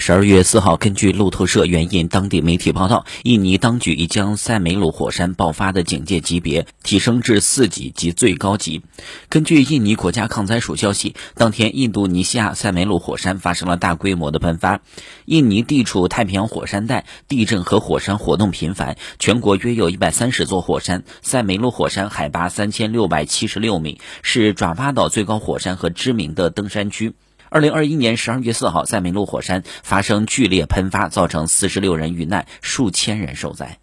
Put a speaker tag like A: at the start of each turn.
A: 十二月四号，根据路透社援引当地媒体报道，印尼当局已将塞梅鲁火山爆发的警戒级别提升至四级及最高级。根据印尼国家抗灾署消息，当天印度尼西亚塞梅鲁火山发生了大规模的喷发。印尼地处太平洋火山带，地震和火山活动频繁，全国约有一百三十座火山。塞梅鲁火山海拔三千六百七十六米，是爪哇岛最高火山和知名的登山区。二零二一年十二月四号，在梅鲁火山发生剧烈喷发，造成四十六人遇难，数千人受灾。